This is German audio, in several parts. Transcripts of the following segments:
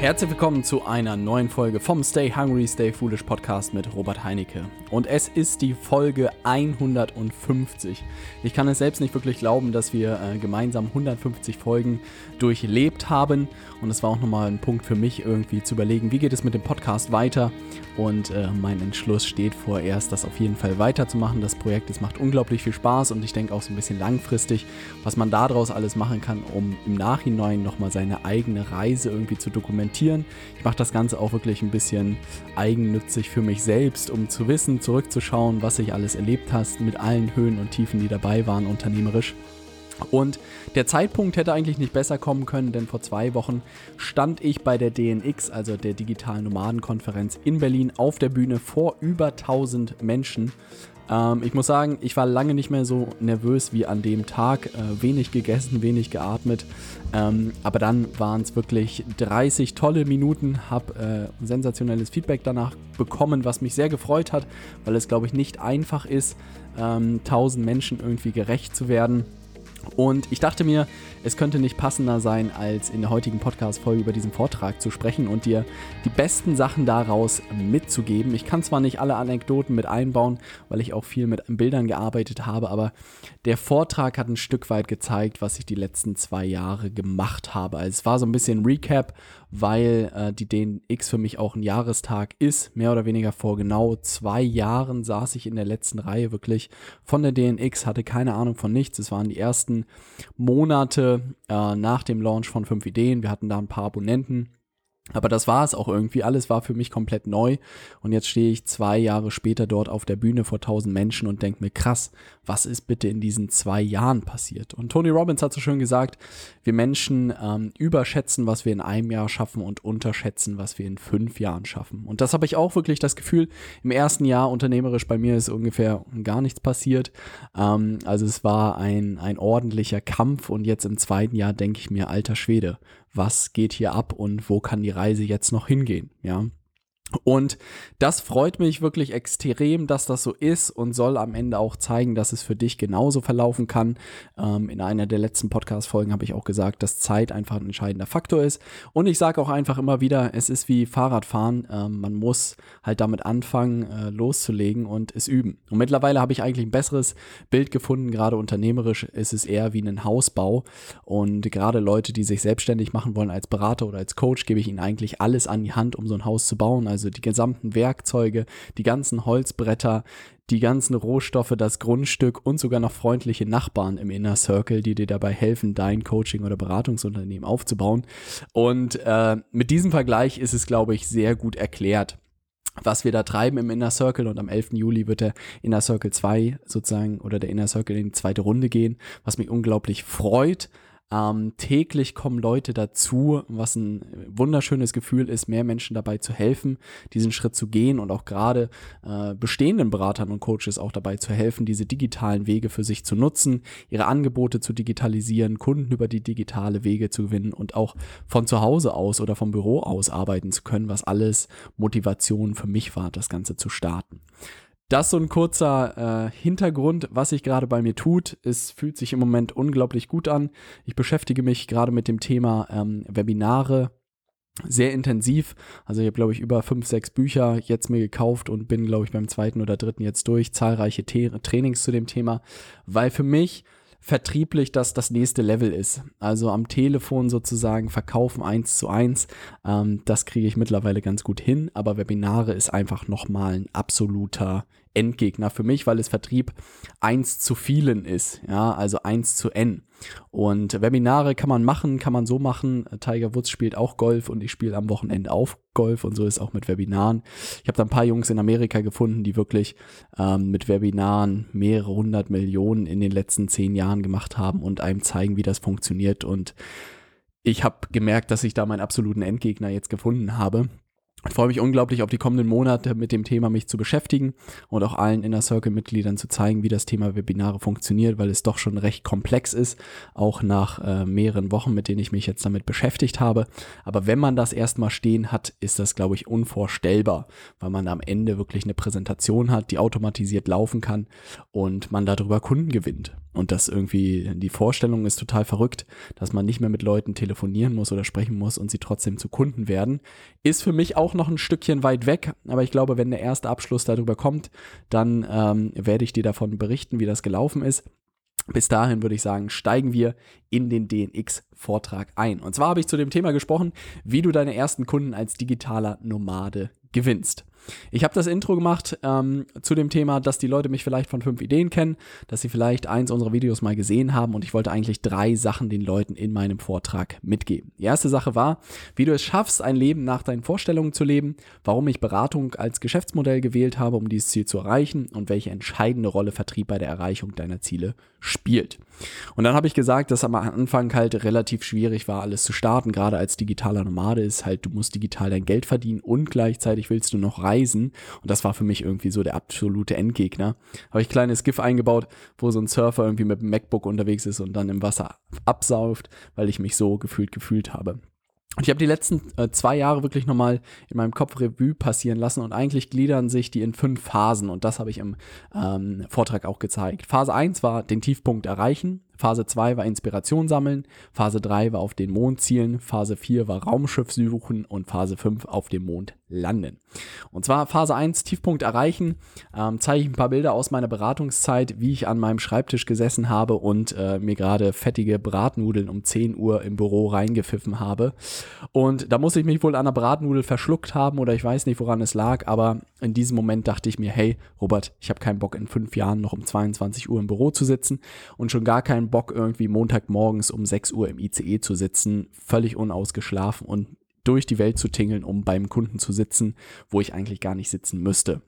Herzlich willkommen zu einer neuen Folge vom Stay Hungry, Stay Foolish Podcast mit Robert Heinecke. Und es ist die Folge 150. Ich kann es selbst nicht wirklich glauben, dass wir äh, gemeinsam 150 Folgen durchlebt haben. Und es war auch nochmal ein Punkt für mich, irgendwie zu überlegen, wie geht es mit dem Podcast weiter. Und äh, mein Entschluss steht vorerst, das auf jeden Fall weiterzumachen. Das Projekt, es macht unglaublich viel Spaß und ich denke auch so ein bisschen langfristig, was man daraus alles machen kann, um im Nachhinein nochmal seine eigene Reise irgendwie zu dokumentieren. Ich mache das Ganze auch wirklich ein bisschen eigennützig für mich selbst, um zu wissen, zurückzuschauen, was ich alles erlebt hast, mit allen Höhen und Tiefen, die dabei waren, unternehmerisch. Und der Zeitpunkt hätte eigentlich nicht besser kommen können, denn vor zwei Wochen stand ich bei der DNX, also der Digitalen Nomadenkonferenz in Berlin, auf der Bühne vor über 1000 Menschen. Ähm, ich muss sagen, ich war lange nicht mehr so nervös wie an dem Tag. Äh, wenig gegessen, wenig geatmet. Ähm, aber dann waren es wirklich 30 tolle Minuten, habe äh, sensationelles Feedback danach bekommen, was mich sehr gefreut hat, weil es, glaube ich, nicht einfach ist, ähm, 1000 Menschen irgendwie gerecht zu werden. Und ich dachte mir, es könnte nicht passender sein, als in der heutigen Podcast-Folge über diesen Vortrag zu sprechen und dir die besten Sachen daraus mitzugeben. Ich kann zwar nicht alle Anekdoten mit einbauen, weil ich auch viel mit Bildern gearbeitet habe, aber der Vortrag hat ein Stück weit gezeigt, was ich die letzten zwei Jahre gemacht habe. Also es war so ein bisschen Recap, weil äh, die DNX für mich auch ein Jahrestag ist. Mehr oder weniger vor genau zwei Jahren saß ich in der letzten Reihe wirklich von der DNX, hatte keine Ahnung von nichts. Es waren die ersten Monate äh, nach dem Launch von 5 Ideen. Wir hatten da ein paar Abonnenten aber das war es auch irgendwie. Alles war für mich komplett neu. Und jetzt stehe ich zwei Jahre später dort auf der Bühne vor tausend Menschen und denke mir, krass, was ist bitte in diesen zwei Jahren passiert? Und Tony Robbins hat so schön gesagt, wir Menschen ähm, überschätzen, was wir in einem Jahr schaffen und unterschätzen, was wir in fünf Jahren schaffen. Und das habe ich auch wirklich das Gefühl, im ersten Jahr unternehmerisch bei mir ist ungefähr gar nichts passiert. Ähm, also es war ein, ein ordentlicher Kampf und jetzt im zweiten Jahr denke ich mir, alter Schwede, was geht hier ab und wo kann die Reise jetzt noch hingehen, ja. Und das freut mich wirklich extrem, dass das so ist und soll am Ende auch zeigen, dass es für dich genauso verlaufen kann. Ähm, in einer der letzten Podcast-Folgen habe ich auch gesagt, dass Zeit einfach ein entscheidender Faktor ist. Und ich sage auch einfach immer wieder, es ist wie Fahrradfahren. Ähm, man muss halt damit anfangen, äh, loszulegen und es üben. Und mittlerweile habe ich eigentlich ein besseres Bild gefunden. Gerade unternehmerisch ist es eher wie ein Hausbau. Und gerade Leute, die sich selbstständig machen wollen als Berater oder als Coach, gebe ich ihnen eigentlich alles an die Hand, um so ein Haus zu bauen. Also also die gesamten Werkzeuge, die ganzen Holzbretter, die ganzen Rohstoffe, das Grundstück und sogar noch freundliche Nachbarn im Inner Circle, die dir dabei helfen, dein Coaching- oder Beratungsunternehmen aufzubauen. Und äh, mit diesem Vergleich ist es, glaube ich, sehr gut erklärt was wir da treiben im Inner Circle und am 11. Juli wird der Inner Circle 2 sozusagen oder der Inner Circle in die zweite Runde gehen, was mich unglaublich freut, ähm, täglich kommen Leute dazu, was ein wunderschönes Gefühl ist, mehr Menschen dabei zu helfen, diesen Schritt zu gehen und auch gerade äh, bestehenden Beratern und Coaches auch dabei zu helfen, diese digitalen Wege für sich zu nutzen, ihre Angebote zu digitalisieren, Kunden über die digitale Wege zu gewinnen und auch von zu Hause aus oder vom Büro aus arbeiten zu können, was alles Motivation für mich war, das Ganze zu starten. Das so ein kurzer äh, Hintergrund, was sich gerade bei mir tut. Es fühlt sich im Moment unglaublich gut an. Ich beschäftige mich gerade mit dem Thema ähm, Webinare sehr intensiv. Also ich habe, glaube ich, über fünf, sechs Bücher jetzt mir gekauft und bin, glaube ich, beim zweiten oder dritten jetzt durch. Zahlreiche T Trainings zu dem Thema, weil für mich vertrieblich das das nächste Level ist. Also am Telefon sozusagen verkaufen eins zu eins. Ähm, das kriege ich mittlerweile ganz gut hin, aber Webinare ist einfach nochmal ein absoluter Endgegner für mich, weil es Vertrieb eins zu vielen ist, ja, also eins zu n. Und Webinare kann man machen, kann man so machen. Tiger Woods spielt auch Golf und ich spiele am Wochenende auch Golf und so ist auch mit Webinaren. Ich habe da ein paar Jungs in Amerika gefunden, die wirklich ähm, mit Webinaren mehrere hundert Millionen in den letzten zehn Jahren gemacht haben und einem zeigen, wie das funktioniert. Und ich habe gemerkt, dass ich da meinen absoluten Endgegner jetzt gefunden habe. Ich freue mich unglaublich auf die kommenden Monate mit dem Thema mich zu beschäftigen und auch allen Inner Circle Mitgliedern zu zeigen, wie das Thema Webinare funktioniert, weil es doch schon recht komplex ist, auch nach äh, mehreren Wochen, mit denen ich mich jetzt damit beschäftigt habe. Aber wenn man das erstmal stehen hat, ist das, glaube ich, unvorstellbar, weil man am Ende wirklich eine Präsentation hat, die automatisiert laufen kann und man darüber Kunden gewinnt. Und das irgendwie, die Vorstellung ist total verrückt, dass man nicht mehr mit Leuten telefonieren muss oder sprechen muss und sie trotzdem zu Kunden werden. Ist für mich auch noch ein Stückchen weit weg, aber ich glaube, wenn der erste Abschluss darüber kommt, dann ähm, werde ich dir davon berichten, wie das gelaufen ist. Bis dahin würde ich sagen, steigen wir in den DNX-Vortrag ein. Und zwar habe ich zu dem Thema gesprochen, wie du deine ersten Kunden als digitaler Nomade gewinnst. Ich habe das Intro gemacht ähm, zu dem Thema, dass die Leute mich vielleicht von fünf Ideen kennen, dass sie vielleicht eins unserer Videos mal gesehen haben und ich wollte eigentlich drei Sachen den Leuten in meinem Vortrag mitgeben. Die erste Sache war, wie du es schaffst, ein Leben nach deinen Vorstellungen zu leben, warum ich Beratung als Geschäftsmodell gewählt habe, um dieses Ziel zu erreichen und welche entscheidende Rolle Vertrieb bei der Erreichung deiner Ziele spielt. Und dann habe ich gesagt, dass am Anfang halt relativ schwierig war, alles zu starten, gerade als digitaler Nomade ist halt, du musst digital dein Geld verdienen und gleichzeitig willst du noch reisen. Und das war für mich irgendwie so der absolute Endgegner. Habe ich ein kleines GIF eingebaut, wo so ein Surfer irgendwie mit dem MacBook unterwegs ist und dann im Wasser absauft, weil ich mich so gefühlt gefühlt habe. Und ich habe die letzten äh, zwei Jahre wirklich nochmal in meinem Kopf Revue passieren lassen und eigentlich gliedern sich die in fünf Phasen und das habe ich im ähm, Vortrag auch gezeigt. Phase 1 war den Tiefpunkt erreichen, Phase 2 war Inspiration sammeln, Phase 3 war auf den Mond zielen, Phase 4 war Raumschiff suchen und Phase 5 auf dem Mond landen. Und zwar Phase 1 Tiefpunkt erreichen, ähm, zeige ich ein paar Bilder aus meiner Beratungszeit, wie ich an meinem Schreibtisch gesessen habe und äh, mir gerade fettige Bratnudeln um 10 Uhr im Büro reingepfiffen habe. Und da muss ich mich wohl an der Bratnudel verschluckt haben oder ich weiß nicht, woran es lag, aber in diesem Moment dachte ich mir, hey Robert, ich habe keinen Bock in fünf Jahren noch um 22 Uhr im Büro zu sitzen und schon gar keinen Bock, irgendwie Montagmorgens um 6 Uhr im ICE zu sitzen, völlig unausgeschlafen und durch die Welt zu tingeln, um beim Kunden zu sitzen, wo ich eigentlich gar nicht sitzen müsste.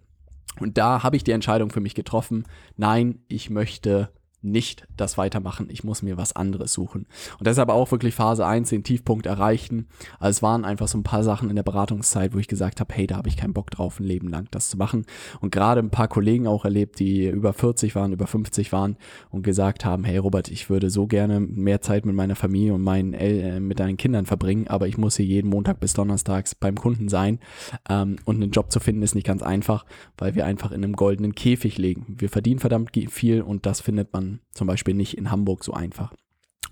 Und da habe ich die Entscheidung für mich getroffen, nein, ich möchte nicht das weitermachen, ich muss mir was anderes suchen. Und deshalb auch wirklich Phase 1 den Tiefpunkt erreichen. Also es waren einfach so ein paar Sachen in der Beratungszeit, wo ich gesagt habe, hey, da habe ich keinen Bock drauf, ein Leben lang das zu machen. Und gerade ein paar Kollegen auch erlebt, die über 40 waren, über 50 waren und gesagt haben, hey Robert, ich würde so gerne mehr Zeit mit meiner Familie und meinen äh, mit deinen Kindern verbringen, aber ich muss hier jeden Montag bis Donnerstags beim Kunden sein. Ähm, und einen Job zu finden ist nicht ganz einfach, weil wir einfach in einem goldenen Käfig legen. Wir verdienen verdammt viel und das findet man zum Beispiel nicht in Hamburg so einfach.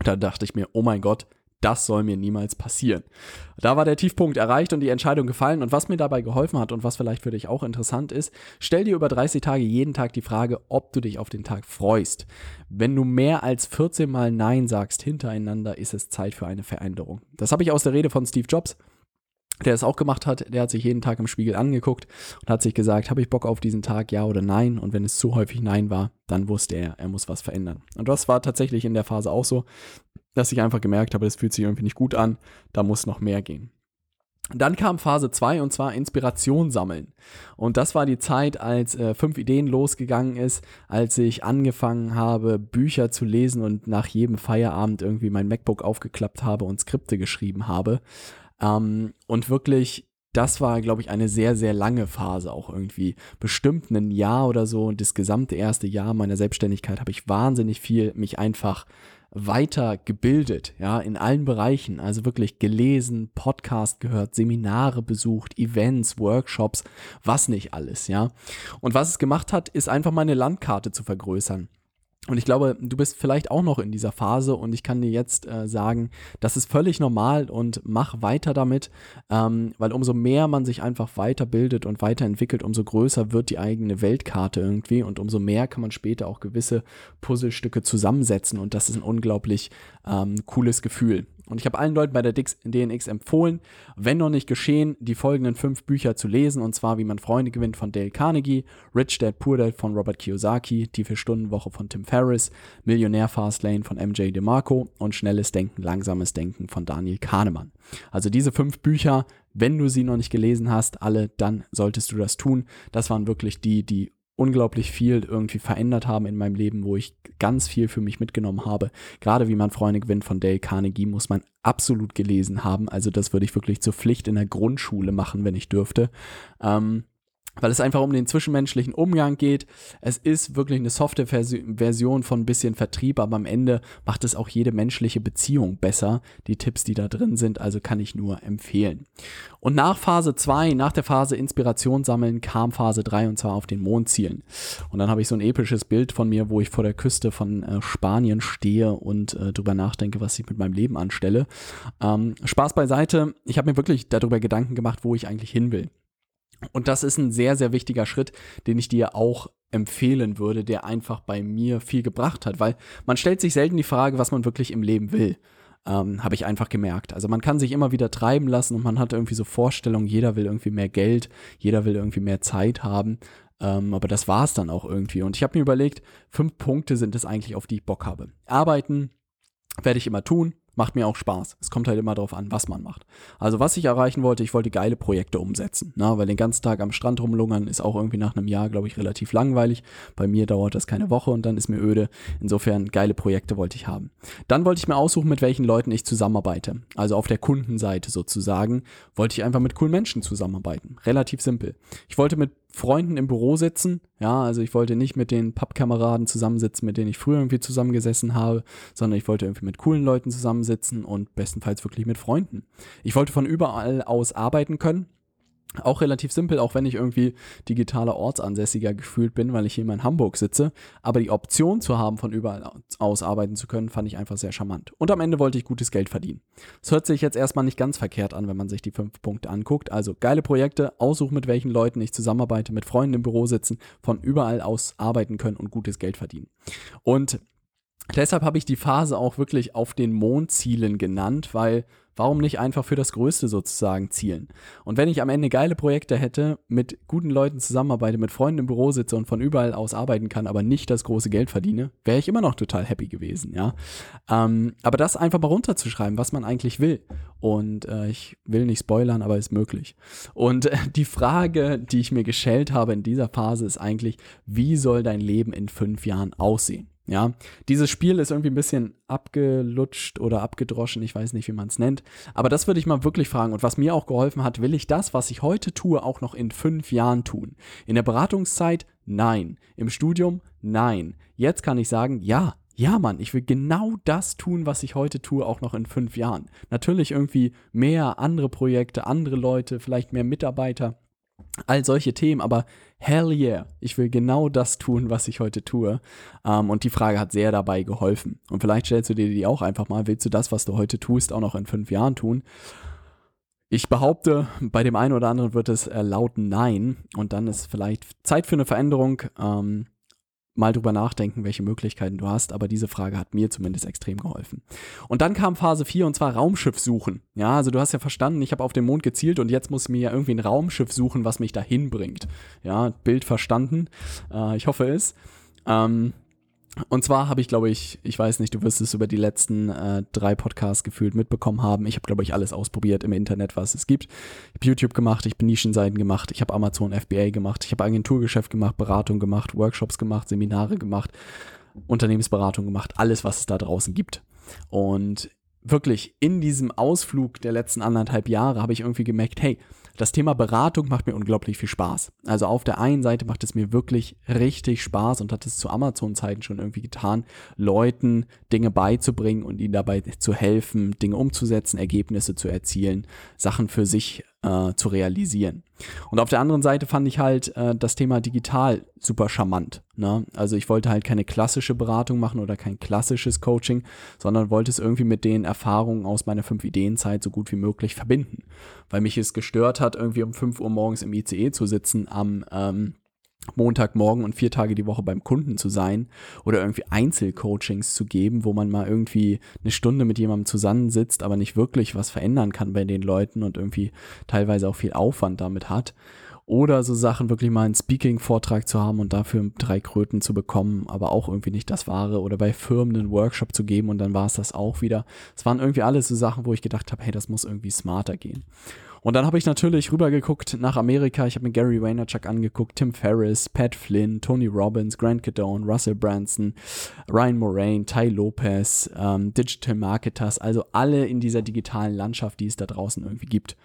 Da dachte ich mir, oh mein Gott, das soll mir niemals passieren. Da war der Tiefpunkt erreicht und die Entscheidung gefallen. Und was mir dabei geholfen hat und was vielleicht für dich auch interessant ist, stell dir über 30 Tage jeden Tag die Frage, ob du dich auf den Tag freust. Wenn du mehr als 14 Mal Nein sagst hintereinander, ist es Zeit für eine Veränderung. Das habe ich aus der Rede von Steve Jobs der es auch gemacht hat, der hat sich jeden Tag im Spiegel angeguckt und hat sich gesagt, habe ich Bock auf diesen Tag, ja oder nein? Und wenn es zu häufig nein war, dann wusste er, er muss was verändern. Und das war tatsächlich in der Phase auch so, dass ich einfach gemerkt habe, das fühlt sich irgendwie nicht gut an, da muss noch mehr gehen. Dann kam Phase 2 und zwar Inspiration sammeln. Und das war die Zeit, als äh, fünf Ideen losgegangen ist, als ich angefangen habe, Bücher zu lesen und nach jedem Feierabend irgendwie mein MacBook aufgeklappt habe und Skripte geschrieben habe. Ähm, und wirklich, das war, glaube ich, eine sehr, sehr lange Phase auch irgendwie. Bestimmt ein Jahr oder so und das gesamte erste Jahr meiner Selbstständigkeit habe ich wahnsinnig viel mich einfach weiter gebildet, ja, in allen Bereichen, also wirklich gelesen, Podcast gehört, Seminare besucht, Events, Workshops, was nicht alles, ja. Und was es gemacht hat, ist einfach meine Landkarte zu vergrößern. Und ich glaube, du bist vielleicht auch noch in dieser Phase und ich kann dir jetzt äh, sagen, das ist völlig normal und mach weiter damit, ähm, weil umso mehr man sich einfach weiterbildet und weiterentwickelt, umso größer wird die eigene Weltkarte irgendwie und umso mehr kann man später auch gewisse Puzzlestücke zusammensetzen und das ist ein unglaublich ähm, cooles Gefühl. Und ich habe allen Leuten bei der DNX empfohlen, wenn noch nicht geschehen, die folgenden fünf Bücher zu lesen. Und zwar Wie man Freunde gewinnt von Dale Carnegie, Rich Dad Poor Dad von Robert Kiyosaki, Die Vier-Stunden-Woche von Tim Ferriss, Millionär Fastlane von MJ DeMarco und Schnelles Denken, Langsames Denken von Daniel Kahnemann. Also diese fünf Bücher, wenn du sie noch nicht gelesen hast, alle, dann solltest du das tun. Das waren wirklich die, die unglaublich viel irgendwie verändert haben in meinem Leben, wo ich ganz viel für mich mitgenommen habe. Gerade wie man Freunde gewinnt von Dale Carnegie muss man absolut gelesen haben. Also das würde ich wirklich zur Pflicht in der Grundschule machen, wenn ich dürfte. Ähm, weil es einfach um den zwischenmenschlichen Umgang geht. Es ist wirklich eine softe Version von ein bisschen Vertrieb, aber am Ende macht es auch jede menschliche Beziehung besser. Die Tipps, die da drin sind, also kann ich nur empfehlen. Und nach Phase 2, nach der Phase Inspiration sammeln, kam Phase 3 und zwar auf den Mond zielen. Und dann habe ich so ein episches Bild von mir, wo ich vor der Küste von äh, Spanien stehe und äh, drüber nachdenke, was ich mit meinem Leben anstelle. Ähm, Spaß beiseite, ich habe mir wirklich darüber Gedanken gemacht, wo ich eigentlich hin will. Und das ist ein sehr, sehr wichtiger Schritt, den ich dir auch empfehlen würde, der einfach bei mir viel gebracht hat, weil man stellt sich selten die Frage, was man wirklich im Leben will. Ähm, habe ich einfach gemerkt. Also man kann sich immer wieder treiben lassen und man hat irgendwie so Vorstellungen, jeder will irgendwie mehr Geld, jeder will irgendwie mehr Zeit haben. Ähm, aber das war es dann auch irgendwie. Und ich habe mir überlegt, fünf Punkte sind es eigentlich, auf die ich Bock habe. Arbeiten werde ich immer tun, macht mir auch Spaß. Es kommt halt immer darauf an, was man macht. Also was ich erreichen wollte, ich wollte geile Projekte umsetzen. Ne? Weil den ganzen Tag am Strand rumlungern ist auch irgendwie nach einem Jahr, glaube ich, relativ langweilig. Bei mir dauert das keine Woche und dann ist mir öde. Insofern geile Projekte wollte ich haben. Dann wollte ich mir aussuchen, mit welchen Leuten ich zusammenarbeite. Also auf der Kundenseite sozusagen wollte ich einfach mit coolen Menschen zusammenarbeiten. Relativ simpel. Ich wollte mit Freunden im Büro sitzen. Ja, also ich wollte nicht mit den Pappkameraden zusammensitzen, mit denen ich früher irgendwie zusammengesessen habe, sondern ich wollte irgendwie mit coolen Leuten zusammensitzen und bestenfalls wirklich mit Freunden. Ich wollte von überall aus arbeiten können. Auch relativ simpel, auch wenn ich irgendwie digitaler Ortsansässiger gefühlt bin, weil ich hier in Hamburg sitze. Aber die Option zu haben, von überall aus arbeiten zu können, fand ich einfach sehr charmant. Und am Ende wollte ich gutes Geld verdienen. Es hört sich jetzt erstmal nicht ganz verkehrt an, wenn man sich die fünf Punkte anguckt. Also geile Projekte, aussuchen, mit welchen Leuten ich zusammenarbeite, mit Freunden im Büro sitzen, von überall aus arbeiten können und gutes Geld verdienen. Und deshalb habe ich die Phase auch wirklich auf den Mondzielen genannt, weil Warum nicht einfach für das Größte sozusagen zielen? Und wenn ich am Ende geile Projekte hätte, mit guten Leuten zusammenarbeite, mit Freunden im Büro sitze und von überall aus arbeiten kann, aber nicht das große Geld verdiene, wäre ich immer noch total happy gewesen, ja. Ähm, aber das einfach mal runterzuschreiben, was man eigentlich will. Und äh, ich will nicht spoilern, aber ist möglich. Und äh, die Frage, die ich mir gestellt habe in dieser Phase, ist eigentlich, wie soll dein Leben in fünf Jahren aussehen? Ja, dieses Spiel ist irgendwie ein bisschen abgelutscht oder abgedroschen, ich weiß nicht, wie man es nennt. Aber das würde ich mal wirklich fragen. Und was mir auch geholfen hat, will ich das, was ich heute tue, auch noch in fünf Jahren tun? In der Beratungszeit? Nein. Im Studium? Nein. Jetzt kann ich sagen, ja, ja, Mann, ich will genau das tun, was ich heute tue, auch noch in fünf Jahren. Natürlich irgendwie mehr andere Projekte, andere Leute, vielleicht mehr Mitarbeiter all solche Themen, aber hell yeah, ich will genau das tun, was ich heute tue. Ähm, und die Frage hat sehr dabei geholfen. Und vielleicht stellst du dir die auch einfach mal, willst du das, was du heute tust, auch noch in fünf Jahren tun? Ich behaupte, bei dem einen oder anderen wird es äh, lauten Nein. Und dann ist vielleicht Zeit für eine Veränderung. Ähm, mal drüber nachdenken, welche Möglichkeiten du hast, aber diese Frage hat mir zumindest extrem geholfen. Und dann kam Phase 4 und zwar Raumschiff suchen. Ja, also du hast ja verstanden, ich habe auf den Mond gezielt und jetzt muss ich mir ja irgendwie ein Raumschiff suchen, was mich dahin bringt. Ja, Bild verstanden. Äh, ich hoffe es. Ähm, und zwar habe ich, glaube ich, ich weiß nicht, du wirst es über die letzten äh, drei Podcasts gefühlt mitbekommen haben. Ich habe, glaube ich, alles ausprobiert im Internet, was es gibt. Ich habe YouTube gemacht, ich habe Nischenseiten gemacht, ich habe Amazon FBA gemacht, ich habe Agenturgeschäft gemacht, Beratung gemacht, Workshops gemacht, Seminare gemacht, Unternehmensberatung gemacht, alles, was es da draußen gibt. Und wirklich in diesem Ausflug der letzten anderthalb Jahre habe ich irgendwie gemerkt, hey, das Thema Beratung macht mir unglaublich viel Spaß. Also auf der einen Seite macht es mir wirklich richtig Spaß und hat es zu Amazon-Zeiten schon irgendwie getan, Leuten Dinge beizubringen und ihnen dabei zu helfen, Dinge umzusetzen, Ergebnisse zu erzielen, Sachen für sich äh, zu realisieren. Und auf der anderen Seite fand ich halt äh, das Thema digital super charmant. Ne? Also ich wollte halt keine klassische Beratung machen oder kein klassisches Coaching, sondern wollte es irgendwie mit den Erfahrungen aus meiner 5-Ideen-Zeit so gut wie möglich verbinden. Weil mich es gestört hat, irgendwie um 5 Uhr morgens im ICE zu sitzen am ähm, Montagmorgen und vier Tage die Woche beim Kunden zu sein oder irgendwie Einzelcoachings zu geben, wo man mal irgendwie eine Stunde mit jemandem zusammensitzt, aber nicht wirklich was verändern kann bei den Leuten und irgendwie teilweise auch viel Aufwand damit hat. Oder so Sachen wirklich mal einen Speaking-Vortrag zu haben und dafür drei Kröten zu bekommen, aber auch irgendwie nicht das Wahre. Oder bei Firmen einen Workshop zu geben und dann war es das auch wieder. Es waren irgendwie alles so Sachen, wo ich gedacht habe, hey, das muss irgendwie smarter gehen. Und dann habe ich natürlich rübergeguckt nach Amerika. Ich habe mir Gary Vaynerchuk angeguckt, Tim Ferriss, Pat Flynn, Tony Robbins, Grant Cadone, Russell Branson, Ryan Moraine, Ty Lopez, ähm, Digital Marketers, also alle in dieser digitalen Landschaft, die es da draußen irgendwie gibt.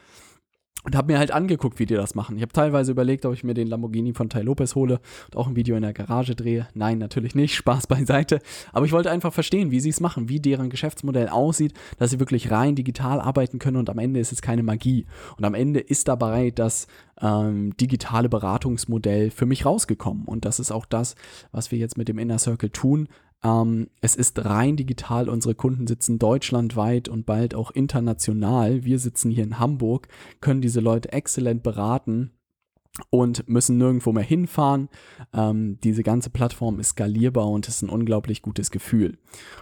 Und habe mir halt angeguckt, wie die das machen. Ich habe teilweise überlegt, ob ich mir den Lamborghini von Tai Lopez hole und auch ein Video in der Garage drehe. Nein, natürlich nicht. Spaß beiseite. Aber ich wollte einfach verstehen, wie sie es machen, wie deren Geschäftsmodell aussieht, dass sie wirklich rein digital arbeiten können und am Ende ist es keine Magie. Und am Ende ist dabei das ähm, digitale Beratungsmodell für mich rausgekommen. Und das ist auch das, was wir jetzt mit dem Inner Circle tun. Ähm, es ist rein digital. Unsere Kunden sitzen deutschlandweit und bald auch international. Wir sitzen hier in Hamburg, können diese Leute exzellent beraten und müssen nirgendwo mehr hinfahren. Ähm, diese ganze Plattform ist skalierbar und ist ein unglaublich gutes Gefühl.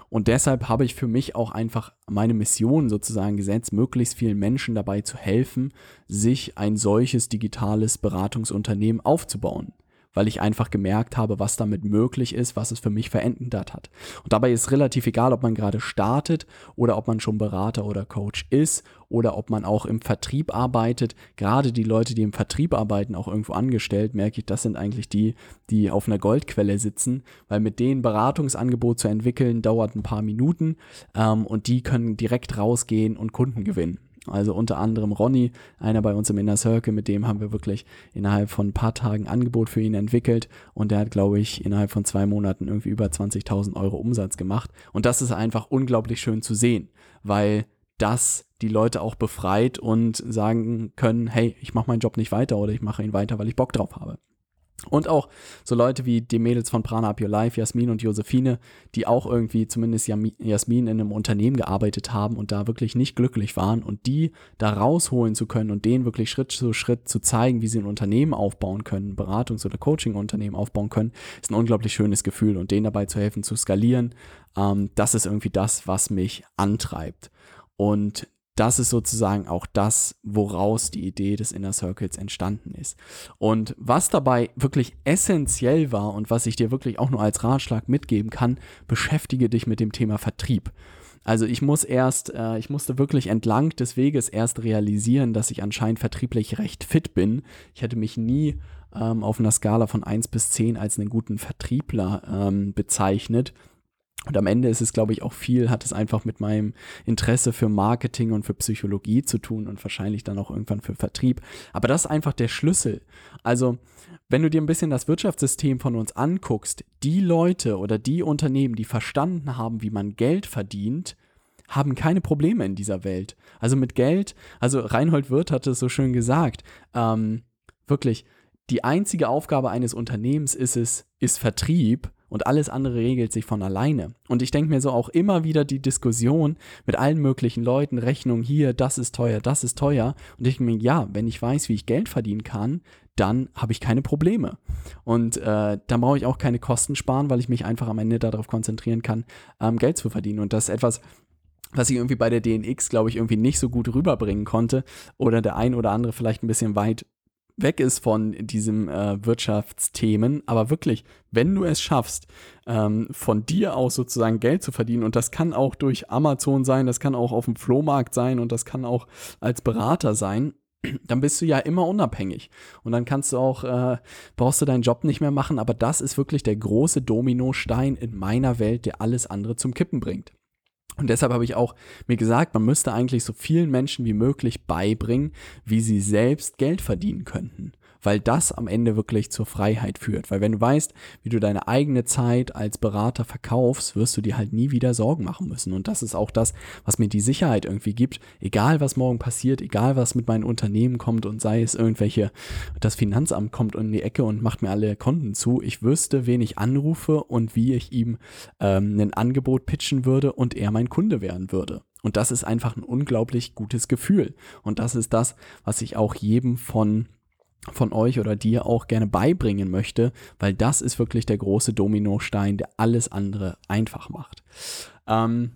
Und deshalb habe ich für mich auch einfach meine Mission sozusagen gesetzt, möglichst vielen Menschen dabei zu helfen, sich ein solches digitales Beratungsunternehmen aufzubauen weil ich einfach gemerkt habe, was damit möglich ist, was es für mich verändert hat. Und dabei ist relativ egal, ob man gerade startet oder ob man schon Berater oder Coach ist oder ob man auch im Vertrieb arbeitet. Gerade die Leute, die im Vertrieb arbeiten, auch irgendwo angestellt, merke ich, das sind eigentlich die, die auf einer Goldquelle sitzen, weil mit denen Beratungsangebot zu entwickeln, dauert ein paar Minuten ähm, und die können direkt rausgehen und Kunden gewinnen. Also unter anderem Ronny, einer bei uns im Inner Circle, mit dem haben wir wirklich innerhalb von ein paar Tagen Angebot für ihn entwickelt und der hat, glaube ich, innerhalb von zwei Monaten irgendwie über 20.000 Euro Umsatz gemacht. Und das ist einfach unglaublich schön zu sehen, weil das die Leute auch befreit und sagen können, hey, ich mache meinen Job nicht weiter oder ich mache ihn weiter, weil ich Bock drauf habe. Und auch so Leute wie die Mädels von Prana Up Your Life, Jasmin und Josephine, die auch irgendwie zumindest Jasmin in einem Unternehmen gearbeitet haben und da wirklich nicht glücklich waren und die da rausholen zu können und denen wirklich Schritt zu Schritt zu zeigen, wie sie ein Unternehmen aufbauen können, Beratungs- oder Coaching-Unternehmen aufbauen können, ist ein unglaublich schönes Gefühl und denen dabei zu helfen zu skalieren, ähm, das ist irgendwie das, was mich antreibt. Und das ist sozusagen auch das, woraus die Idee des Inner Circles entstanden ist. Und was dabei wirklich essentiell war und was ich dir wirklich auch nur als Ratschlag mitgeben kann, beschäftige dich mit dem Thema Vertrieb. Also ich muss erst, äh, ich musste wirklich entlang des Weges erst realisieren, dass ich anscheinend vertrieblich recht fit bin. Ich hätte mich nie ähm, auf einer Skala von 1 bis 10 als einen guten Vertriebler ähm, bezeichnet und am Ende ist es, glaube ich, auch viel, hat es einfach mit meinem Interesse für Marketing und für Psychologie zu tun und wahrscheinlich dann auch irgendwann für Vertrieb. Aber das ist einfach der Schlüssel. Also, wenn du dir ein bisschen das Wirtschaftssystem von uns anguckst, die Leute oder die Unternehmen, die verstanden haben, wie man Geld verdient, haben keine Probleme in dieser Welt. Also mit Geld, also Reinhold Wirth hatte es so schön gesagt, ähm, wirklich, die einzige Aufgabe eines Unternehmens ist es, ist Vertrieb und alles andere regelt sich von alleine. Und ich denke mir so auch immer wieder die Diskussion mit allen möglichen Leuten, Rechnung hier, das ist teuer, das ist teuer. Und ich denke mir, ja, wenn ich weiß, wie ich Geld verdienen kann, dann habe ich keine Probleme. Und äh, dann brauche ich auch keine Kosten sparen, weil ich mich einfach am Ende darauf konzentrieren kann, ähm, Geld zu verdienen. Und das ist etwas, was ich irgendwie bei der DNX, glaube ich, irgendwie nicht so gut rüberbringen konnte oder der ein oder andere vielleicht ein bisschen weit weg ist von diesem äh, Wirtschaftsthemen, aber wirklich, wenn du es schaffst, ähm, von dir aus sozusagen Geld zu verdienen, und das kann auch durch Amazon sein, das kann auch auf dem Flohmarkt sein und das kann auch als Berater sein, dann bist du ja immer unabhängig. Und dann kannst du auch, äh, brauchst du deinen Job nicht mehr machen, aber das ist wirklich der große Dominostein in meiner Welt, der alles andere zum Kippen bringt. Und deshalb habe ich auch mir gesagt, man müsste eigentlich so vielen Menschen wie möglich beibringen, wie sie selbst Geld verdienen könnten weil das am Ende wirklich zur Freiheit führt. Weil wenn du weißt, wie du deine eigene Zeit als Berater verkaufst, wirst du dir halt nie wieder Sorgen machen müssen. Und das ist auch das, was mir die Sicherheit irgendwie gibt, egal was morgen passiert, egal was mit meinen Unternehmen kommt und sei es irgendwelche, das Finanzamt kommt in die Ecke und macht mir alle Konten zu, ich wüsste, wen ich anrufe und wie ich ihm ähm, ein Angebot pitchen würde und er mein Kunde werden würde. Und das ist einfach ein unglaublich gutes Gefühl. Und das ist das, was ich auch jedem von von euch oder dir auch gerne beibringen möchte, weil das ist wirklich der große Dominostein, der alles andere einfach macht. Ähm,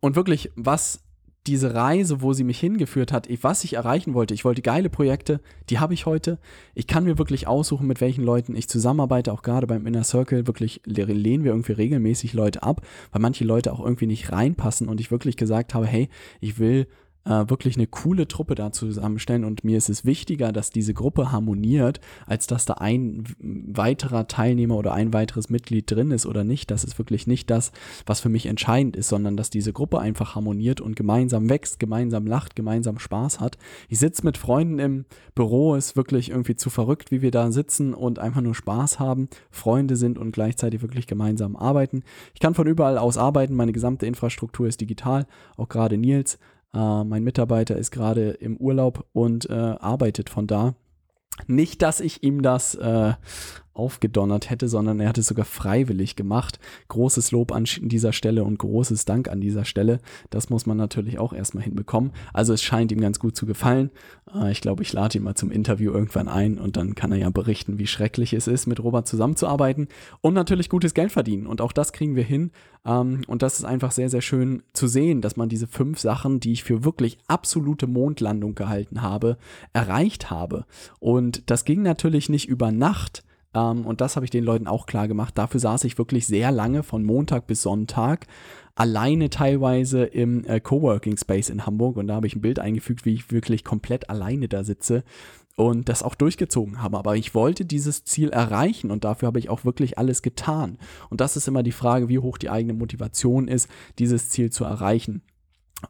und wirklich, was diese Reise, wo sie mich hingeführt hat, was ich erreichen wollte, ich wollte geile Projekte, die habe ich heute. Ich kann mir wirklich aussuchen, mit welchen Leuten ich zusammenarbeite, auch gerade beim Inner Circle, wirklich lehnen wir irgendwie regelmäßig Leute ab, weil manche Leute auch irgendwie nicht reinpassen und ich wirklich gesagt habe, hey, ich will äh, wirklich eine coole Truppe da zusammenstellen und mir ist es wichtiger, dass diese Gruppe harmoniert, als dass da ein weiterer Teilnehmer oder ein weiteres Mitglied drin ist oder nicht. Das ist wirklich nicht das, was für mich entscheidend ist, sondern dass diese Gruppe einfach harmoniert und gemeinsam wächst, gemeinsam lacht, gemeinsam Spaß hat. Ich sitze mit Freunden im Büro, ist wirklich irgendwie zu verrückt, wie wir da sitzen und einfach nur Spaß haben, Freunde sind und gleichzeitig wirklich gemeinsam arbeiten. Ich kann von überall aus arbeiten, meine gesamte Infrastruktur ist digital, auch gerade Nils. Äh, mein Mitarbeiter ist gerade im Urlaub und äh, arbeitet von da. Nicht, dass ich ihm das äh, aufgedonnert hätte, sondern er hat es sogar freiwillig gemacht. Großes Lob an dieser Stelle und großes Dank an dieser Stelle. Das muss man natürlich auch erstmal hinbekommen. Also es scheint ihm ganz gut zu gefallen. Äh, ich glaube, ich lade ihn mal zum Interview irgendwann ein und dann kann er ja berichten, wie schrecklich es ist, mit Robert zusammenzuarbeiten und natürlich gutes Geld verdienen. Und auch das kriegen wir hin. Ähm, und das ist einfach sehr, sehr schön zu sehen, dass man diese fünf Sachen, die ich für wirklich absolute Mondlandung gehalten habe, erreicht habe. Und das ging natürlich nicht über Nacht. Ähm, und das habe ich den Leuten auch klar gemacht. Dafür saß ich wirklich sehr lange, von Montag bis Sonntag, alleine teilweise im äh, Coworking Space in Hamburg. Und da habe ich ein Bild eingefügt, wie ich wirklich komplett alleine da sitze und das auch durchgezogen habe. Aber ich wollte dieses Ziel erreichen und dafür habe ich auch wirklich alles getan. Und das ist immer die Frage, wie hoch die eigene Motivation ist, dieses Ziel zu erreichen.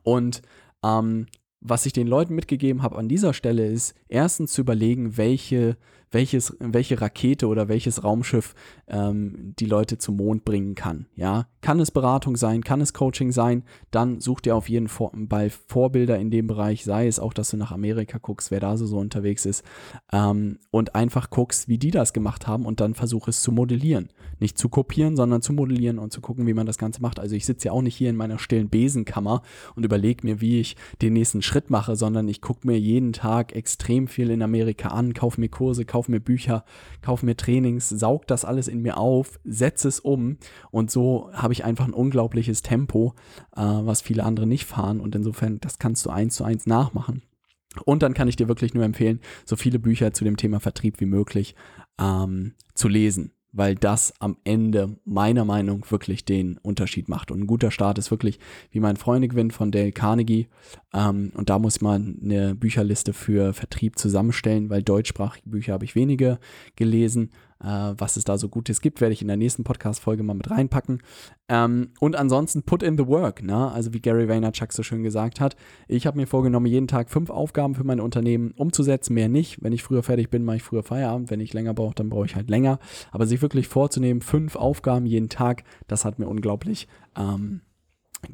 Und ähm, was ich den Leuten mitgegeben habe an dieser Stelle ist, erstens zu überlegen, welche welches, welche Rakete oder welches Raumschiff ähm, die Leute zum Mond bringen kann. Ja, kann es Beratung sein, kann es Coaching sein, dann such dir auf jeden Fall Vorbilder in dem Bereich, sei es auch, dass du nach Amerika guckst, wer da so, so unterwegs ist ähm, und einfach guckst, wie die das gemacht haben und dann versuch es zu modellieren. Nicht zu kopieren, sondern zu modellieren und zu gucken, wie man das Ganze macht. Also ich sitze ja auch nicht hier in meiner stillen Besenkammer und überlege mir, wie ich den nächsten Schritt mache, sondern ich gucke mir jeden Tag extrem viel in Amerika an, kaufe mir Kurse, kaufe kaufe mir Bücher, kaufe mir Trainings, saug das alles in mir auf, setze es um. Und so habe ich einfach ein unglaubliches Tempo, äh, was viele andere nicht fahren. Und insofern, das kannst du eins zu eins nachmachen. Und dann kann ich dir wirklich nur empfehlen, so viele Bücher zu dem Thema Vertrieb wie möglich ähm, zu lesen weil das am Ende meiner Meinung nach wirklich den Unterschied macht. Und ein guter Start ist wirklich, wie mein Freunde gewinnt von Dale Carnegie. Ähm, und da muss man eine Bücherliste für Vertrieb zusammenstellen, weil deutschsprachige Bücher habe ich wenige gelesen. Äh, was es da so Gutes gibt, werde ich in der nächsten Podcast-Folge mal mit reinpacken. Ähm, und ansonsten put in the work, ne? also wie Gary Vaynerchuk so schön gesagt hat. Ich habe mir vorgenommen, jeden Tag fünf Aufgaben für mein Unternehmen umzusetzen, mehr nicht. Wenn ich früher fertig bin, mache ich früher Feierabend. Wenn ich länger brauche, dann brauche ich halt länger. Aber sich wirklich vorzunehmen, fünf Aufgaben jeden Tag, das hat mir unglaublich ähm,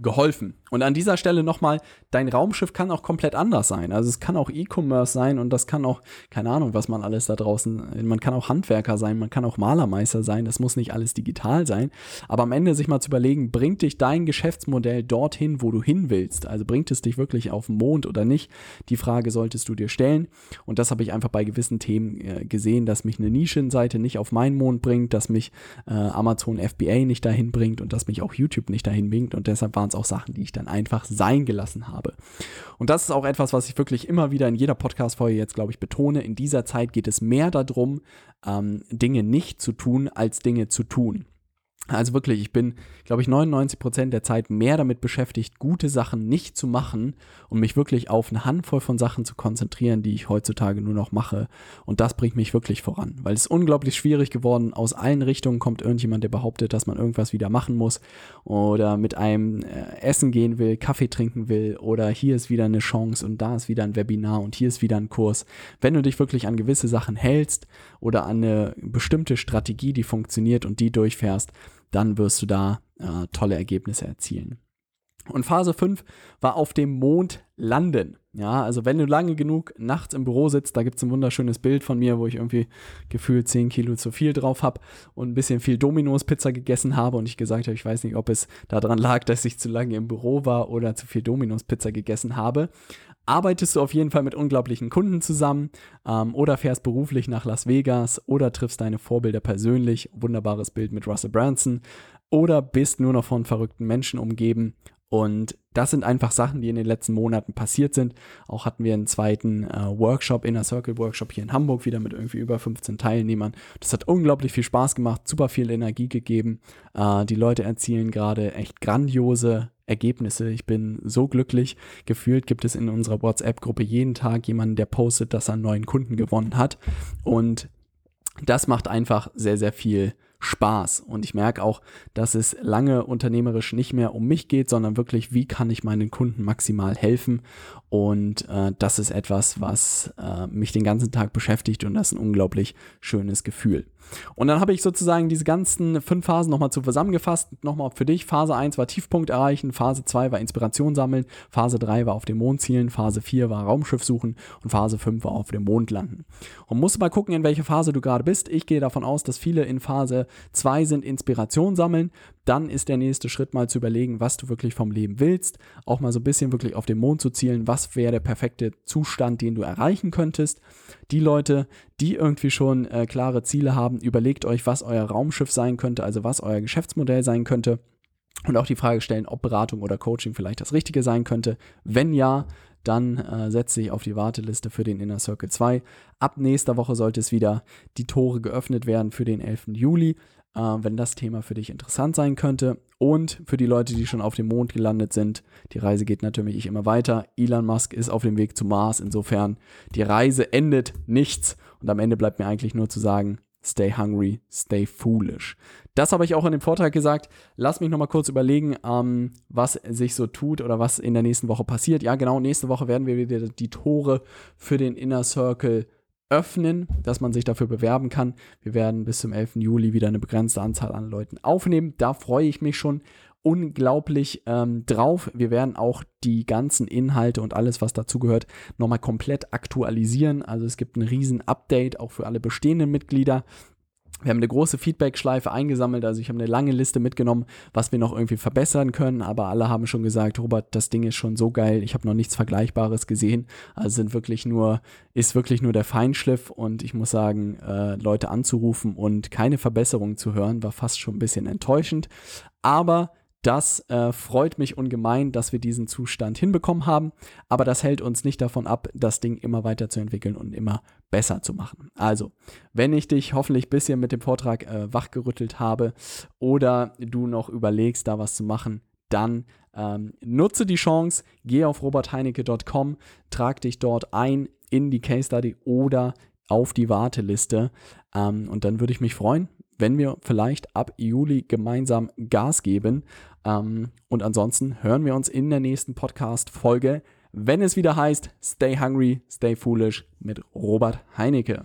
geholfen. Und an dieser Stelle nochmal, dein Raumschiff kann auch komplett anders sein. Also es kann auch E-Commerce sein und das kann auch, keine Ahnung, was man alles da draußen, man kann auch Handwerker sein, man kann auch Malermeister sein, das muss nicht alles digital sein. Aber am Ende sich mal zu überlegen, bringt dich dein Geschäftsmodell dorthin, wo du hin willst? Also bringt es dich wirklich auf den Mond oder nicht? Die Frage solltest du dir stellen. Und das habe ich einfach bei gewissen Themen äh, gesehen, dass mich eine Nischenseite nicht auf meinen Mond bringt, dass mich äh, Amazon FBA nicht dahin bringt und dass mich auch YouTube nicht dahin bringt. Und deshalb waren es auch Sachen, die ich dann einfach sein gelassen habe. Und das ist auch etwas, was ich wirklich immer wieder in jeder Podcast-Folge jetzt, glaube ich, betone. In dieser Zeit geht es mehr darum, ähm, Dinge nicht zu tun, als Dinge zu tun. Also wirklich, ich bin, glaube ich, 99 Prozent der Zeit mehr damit beschäftigt, gute Sachen nicht zu machen und mich wirklich auf eine Handvoll von Sachen zu konzentrieren, die ich heutzutage nur noch mache. Und das bringt mich wirklich voran, weil es ist unglaublich schwierig geworden. Aus allen Richtungen kommt irgendjemand, der behauptet, dass man irgendwas wieder machen muss oder mit einem äh, essen gehen will, Kaffee trinken will oder hier ist wieder eine Chance und da ist wieder ein Webinar und hier ist wieder ein Kurs. Wenn du dich wirklich an gewisse Sachen hältst oder an eine bestimmte Strategie, die funktioniert und die durchfährst, dann wirst du da äh, tolle Ergebnisse erzielen. Und Phase 5 war auf dem Mond landen. Ja, also wenn du lange genug nachts im Büro sitzt, da gibt es ein wunderschönes Bild von mir, wo ich irgendwie gefühlt 10 Kilo zu viel drauf habe und ein bisschen viel Dominos Pizza gegessen habe und ich gesagt habe, ich weiß nicht, ob es daran lag, dass ich zu lange im Büro war oder zu viel Dominos Pizza gegessen habe arbeitest du auf jeden Fall mit unglaublichen Kunden zusammen ähm, oder fährst beruflich nach Las Vegas oder triffst deine Vorbilder persönlich. Wunderbares Bild mit Russell Branson. Oder bist nur noch von verrückten Menschen umgeben. Und das sind einfach Sachen, die in den letzten Monaten passiert sind. Auch hatten wir einen zweiten äh, Workshop, Inner Circle Workshop hier in Hamburg, wieder mit irgendwie über 15 Teilnehmern. Das hat unglaublich viel Spaß gemacht, super viel Energie gegeben. Äh, die Leute erzielen gerade echt grandiose Ergebnisse. Ich bin so glücklich. Gefühlt gibt es in unserer WhatsApp-Gruppe jeden Tag jemanden, der postet, dass er einen neuen Kunden gewonnen hat. Und das macht einfach sehr, sehr viel Spaß. Und ich merke auch, dass es lange unternehmerisch nicht mehr um mich geht, sondern wirklich, wie kann ich meinen Kunden maximal helfen. Und äh, das ist etwas, was äh, mich den ganzen Tag beschäftigt und das ist ein unglaublich schönes Gefühl. Und dann habe ich sozusagen diese ganzen fünf Phasen nochmal zu zusammengefasst. Nochmal für dich. Phase 1 war Tiefpunkt erreichen, Phase 2 war Inspiration sammeln, Phase 3 war auf dem Mond zielen, Phase 4 war Raumschiff suchen und Phase 5 war auf dem Mond landen. Und musst mal gucken, in welche Phase du gerade bist. Ich gehe davon aus, dass viele in Phase 2 sind Inspiration sammeln. Dann ist der nächste Schritt mal zu überlegen, was du wirklich vom Leben willst. Auch mal so ein bisschen wirklich auf den Mond zu zielen. Was wäre der perfekte Zustand, den du erreichen könntest? Die Leute, die irgendwie schon äh, klare Ziele haben, überlegt euch, was euer Raumschiff sein könnte, also was euer Geschäftsmodell sein könnte. Und auch die Frage stellen, ob Beratung oder Coaching vielleicht das Richtige sein könnte. Wenn ja, dann äh, setze ich auf die Warteliste für den Inner Circle 2. Ab nächster Woche sollte es wieder die Tore geöffnet werden für den 11. Juli äh, wenn das Thema für dich interessant sein könnte. Und für die Leute, die schon auf dem Mond gelandet sind, die Reise geht natürlich immer weiter. Elon Musk ist auf dem Weg zum Mars. Insofern, die Reise endet nichts. Und am Ende bleibt mir eigentlich nur zu sagen, stay hungry, stay foolish. Das habe ich auch in dem Vortrag gesagt. Lass mich nochmal kurz überlegen, ähm, was sich so tut oder was in der nächsten Woche passiert. Ja, genau, nächste Woche werden wir wieder die Tore für den Inner Circle öffnen, dass man sich dafür bewerben kann. Wir werden bis zum 11. Juli wieder eine begrenzte Anzahl an Leuten aufnehmen. Da freue ich mich schon unglaublich ähm, drauf. Wir werden auch die ganzen Inhalte und alles, was dazugehört, nochmal komplett aktualisieren. Also es gibt ein riesen Update auch für alle bestehenden Mitglieder. Wir haben eine große Feedback-Schleife eingesammelt, also ich habe eine lange Liste mitgenommen, was wir noch irgendwie verbessern können, aber alle haben schon gesagt, Robert, das Ding ist schon so geil, ich habe noch nichts Vergleichbares gesehen. Also sind wirklich nur, ist wirklich nur der Feinschliff und ich muss sagen, äh, Leute anzurufen und keine Verbesserung zu hören, war fast schon ein bisschen enttäuschend. Aber das äh, freut mich ungemein, dass wir diesen Zustand hinbekommen haben, aber das hält uns nicht davon ab, das Ding immer weiterzuentwickeln und immer besser zu machen. Also, wenn ich dich hoffentlich ein bisschen mit dem Vortrag äh, wachgerüttelt habe oder du noch überlegst, da was zu machen, dann ähm, nutze die Chance, geh auf robertheinecke.com, trag dich dort ein in die Case Study oder auf die Warteliste. Ähm, und dann würde ich mich freuen, wenn wir vielleicht ab Juli gemeinsam Gas geben. Ähm, und ansonsten hören wir uns in der nächsten Podcast-Folge, wenn es wieder heißt Stay Hungry, Stay Foolish mit Robert Heinecke.